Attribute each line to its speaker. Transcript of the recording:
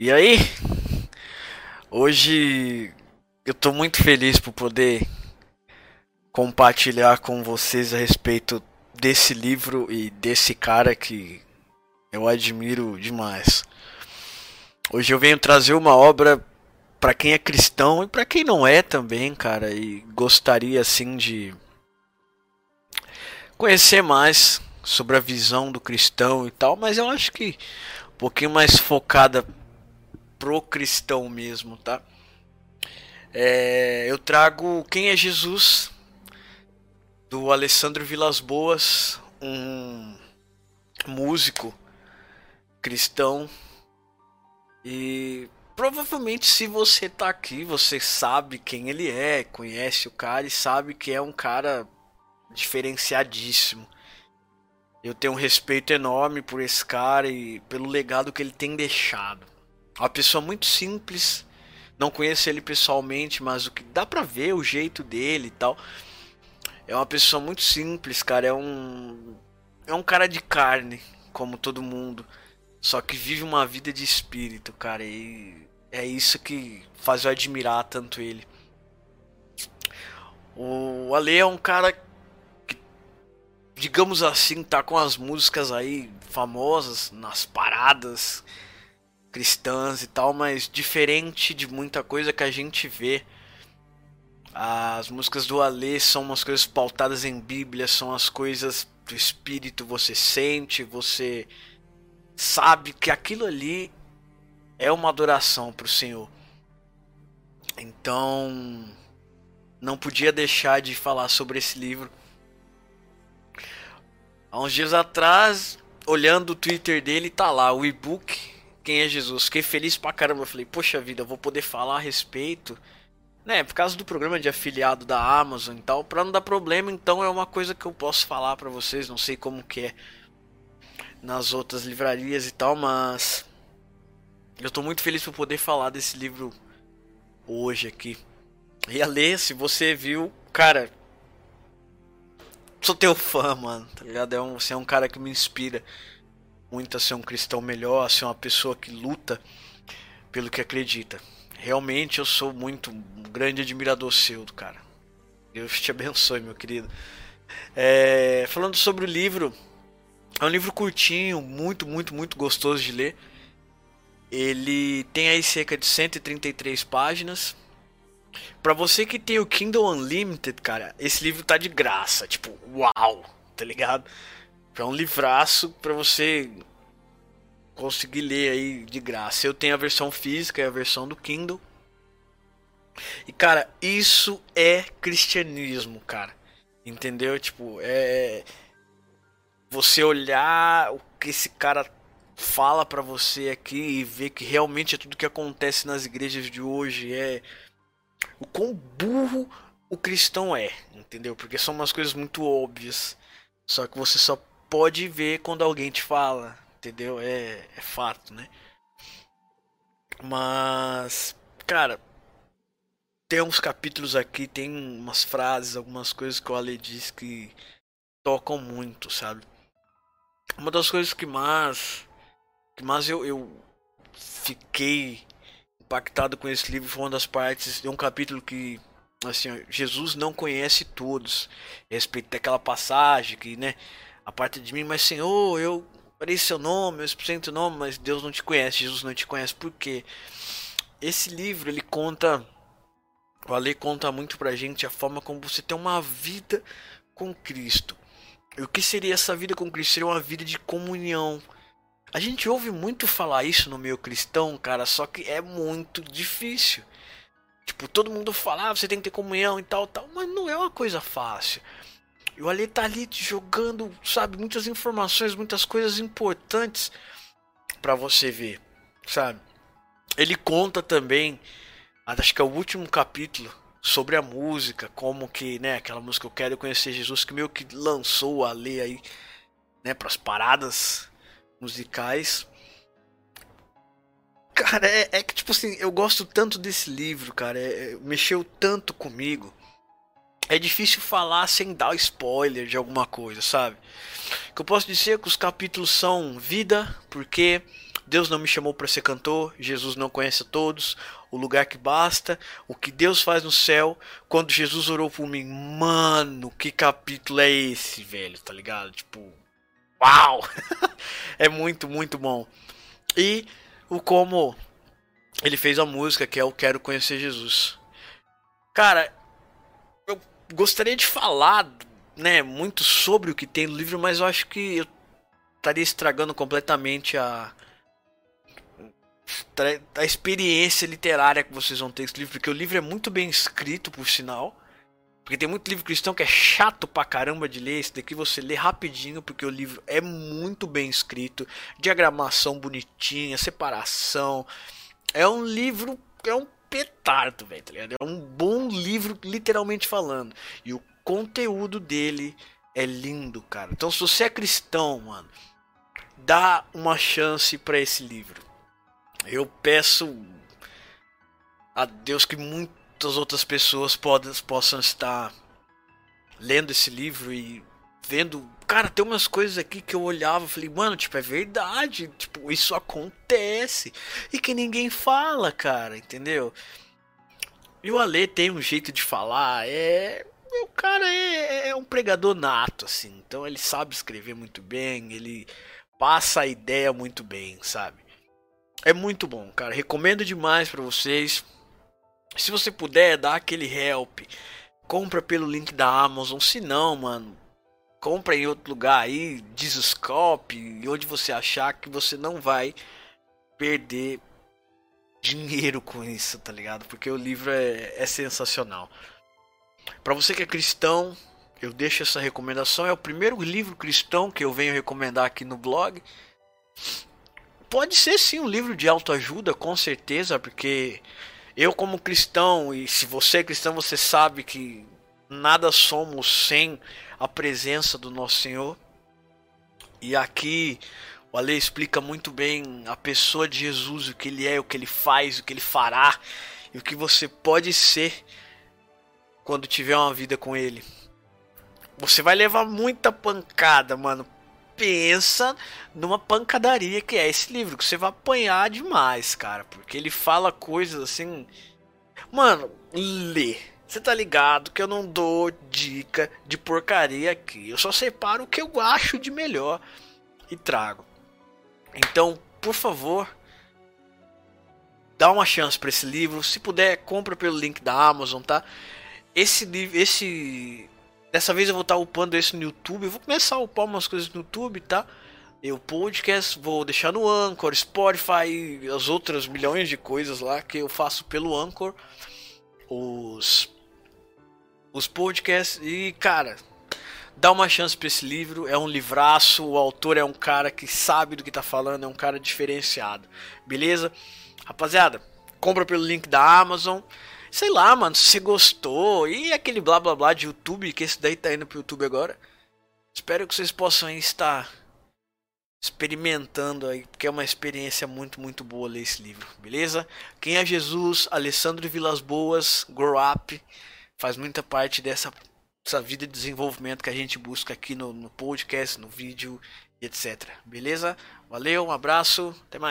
Speaker 1: E aí? Hoje eu tô muito feliz por poder compartilhar com vocês a respeito desse livro e desse cara que eu admiro demais. Hoje eu venho trazer uma obra para quem é cristão e para quem não é também, cara, e gostaria assim de conhecer mais sobre a visão do cristão e tal, mas eu acho que um pouquinho mais focada pro cristão mesmo, tá? É, eu trago Quem é Jesus do Alessandro Vilas Boas, um músico cristão e provavelmente se você tá aqui, você sabe quem ele é, conhece o cara e sabe que é um cara diferenciadíssimo. Eu tenho um respeito enorme por esse cara e pelo legado que ele tem deixado. Uma pessoa muito simples, não conheço ele pessoalmente, mas o que dá pra ver o jeito dele e tal. É uma pessoa muito simples, cara. É um. É um cara de carne, como todo mundo. Só que vive uma vida de espírito, cara. E é isso que faz eu admirar tanto ele. O Ale é um cara digamos assim, tá com as músicas aí famosas nas paradas cristãs e tal, mas diferente de muita coisa que a gente vê. As músicas do Alê são umas coisas pautadas em Bíblia, são as coisas do espírito, você sente, você sabe que aquilo ali é uma adoração para o Senhor. Então, não podia deixar de falar sobre esse livro Há uns dias atrás, olhando o Twitter dele, tá lá o e-book Quem é Jesus. Fiquei feliz pra caramba. falei, poxa vida, vou poder falar a respeito. Né, por causa do programa de afiliado da Amazon e tal, pra não dar problema, então é uma coisa que eu posso falar para vocês, não sei como que é nas outras livrarias e tal, mas eu tô muito feliz por poder falar desse livro hoje aqui. E a ler, se você viu, cara, sou teu fã, mano, tá ligado? É um, você é um cara que me inspira muito a ser um cristão melhor, a ser uma pessoa que luta pelo que acredita. Realmente eu sou muito um grande admirador seu, cara. Deus te abençoe, meu querido. É, falando sobre o livro, é um livro curtinho, muito, muito, muito gostoso de ler. Ele tem aí cerca de 133 páginas. Pra você que tem o Kindle Unlimited, cara, esse livro tá de graça. Tipo, uau, tá ligado? É um livraço pra você conseguir ler aí de graça. Eu tenho a versão física e a versão do Kindle. E cara, isso é cristianismo, cara. Entendeu? Tipo, é você olhar o que esse cara fala para você aqui e ver que realmente é tudo que acontece nas igrejas de hoje é o quão burro o cristão é, entendeu? Porque são umas coisas muito óbvias. Só que você só pode ver quando alguém te fala, entendeu? É, é fato, né? Mas, cara, tem uns capítulos aqui, tem umas frases, algumas coisas que o Ale diz que tocam muito, sabe? Uma das coisas que mais, que mais eu, eu fiquei impactado com esse livro foi uma das partes de um capítulo que assim Jesus não conhece todos respeito daquela passagem que né a parte de mim mas Senhor eu farei seu nome eu represento o nome mas Deus não te conhece Jesus não te conhece. Por quê? Esse livro ele conta o Ale conta muito pra gente a forma como você tem uma vida com Cristo. E o que seria essa vida com Cristo? Seria uma vida de comunhão. A gente ouve muito falar isso no meio cristão, cara, só que é muito difícil. Tipo, todo mundo fala, ah, você tem que ter comunhão e tal, tal, mas não é uma coisa fácil. E o Ali tá ali jogando, sabe, muitas informações, muitas coisas importantes para você ver, sabe? Ele conta também, acho que é o último capítulo sobre a música, como que, né, aquela música Eu Quero Conhecer Jesus, que meio que lançou a lei aí, né, pras paradas musicais. Cara, é, é, que tipo assim, eu gosto tanto desse livro, cara. É, é, mexeu tanto comigo. É difícil falar sem dar spoiler de alguma coisa, sabe? O que eu posso dizer é que os capítulos são vida, porque Deus não me chamou para ser cantor, Jesus não conhece a todos, o lugar que basta, o que Deus faz no céu. Quando Jesus orou por mim, mano, que capítulo é esse, velho? Tá ligado? Tipo, uau! é muito, muito bom. E o como ele fez a música que é o Quero Conhecer Jesus. Cara, eu gostaria de falar, né, muito sobre o que tem no livro, mas eu acho que eu estaria estragando completamente a a experiência literária que vocês vão ter esse livro, porque o livro é muito bem escrito, por sinal. Porque tem muito livro cristão que é chato pra caramba de ler. Esse daqui você lê rapidinho, porque o livro é muito bem escrito. Diagramação bonitinha, separação. É um livro. É um petardo, velho, tá ligado? É um bom livro, literalmente falando. E o conteúdo dele é lindo, cara. Então, se você é cristão, mano, dá uma chance para esse livro. Eu peço a Deus que muitas outras pessoas possam estar lendo esse livro e vendo. Cara, tem umas coisas aqui que eu olhava falei, mano, tipo, é verdade. Tipo, isso acontece. E que ninguém fala, cara, entendeu? E o Ale tem um jeito de falar, é. O cara é, é um pregador nato, assim. Então ele sabe escrever muito bem, ele passa a ideia muito bem, sabe? É muito bom, cara. Recomendo demais para vocês. Se você puder, dá aquele help. Compra pelo link da Amazon. Se não, mano, compra em outro lugar aí, Discoscope, onde você achar que você não vai perder dinheiro com isso, tá ligado? Porque o livro é, é sensacional. Para você que é cristão, eu deixo essa recomendação. É o primeiro livro cristão que eu venho recomendar aqui no blog pode ser sim um livro de autoajuda, com certeza, porque eu como cristão, e se você é cristão, você sabe que nada somos sem a presença do nosso Senhor. E aqui o Ale explica muito bem a pessoa de Jesus, o que ele é, o que ele faz, o que ele fará e o que você pode ser quando tiver uma vida com ele. Você vai levar muita pancada, mano, pensa numa pancadaria que é esse livro, que você vai apanhar demais, cara, porque ele fala coisas assim. Mano, lê. Você tá ligado que eu não dou dica de porcaria aqui. Eu só separo o que eu acho de melhor e trago. Então, por favor, dá uma chance para esse livro. Se puder, compra pelo link da Amazon, tá? Esse livro, esse Dessa vez eu vou estar upando esse no YouTube. Eu vou começar a upar umas coisas no YouTube, tá? Eu podcast vou deixar no Anchor, Spotify as outras milhões de coisas lá que eu faço pelo Anchor. Os os podcasts e cara, dá uma chance para esse livro, é um livraço, o autor é um cara que sabe do que tá falando, é um cara diferenciado. Beleza? Rapaziada, compra pelo link da Amazon. Sei lá, mano, se você gostou. E aquele blá blá blá de YouTube, que esse daí tá indo pro YouTube agora. Espero que vocês possam estar experimentando aí, porque é uma experiência muito, muito boa ler esse livro, beleza? Quem é Jesus, Alessandro Vilas Boas, Grow Up, faz muita parte dessa essa vida de desenvolvimento que a gente busca aqui no, no podcast, no vídeo, etc. Beleza? Valeu, um abraço, até mais.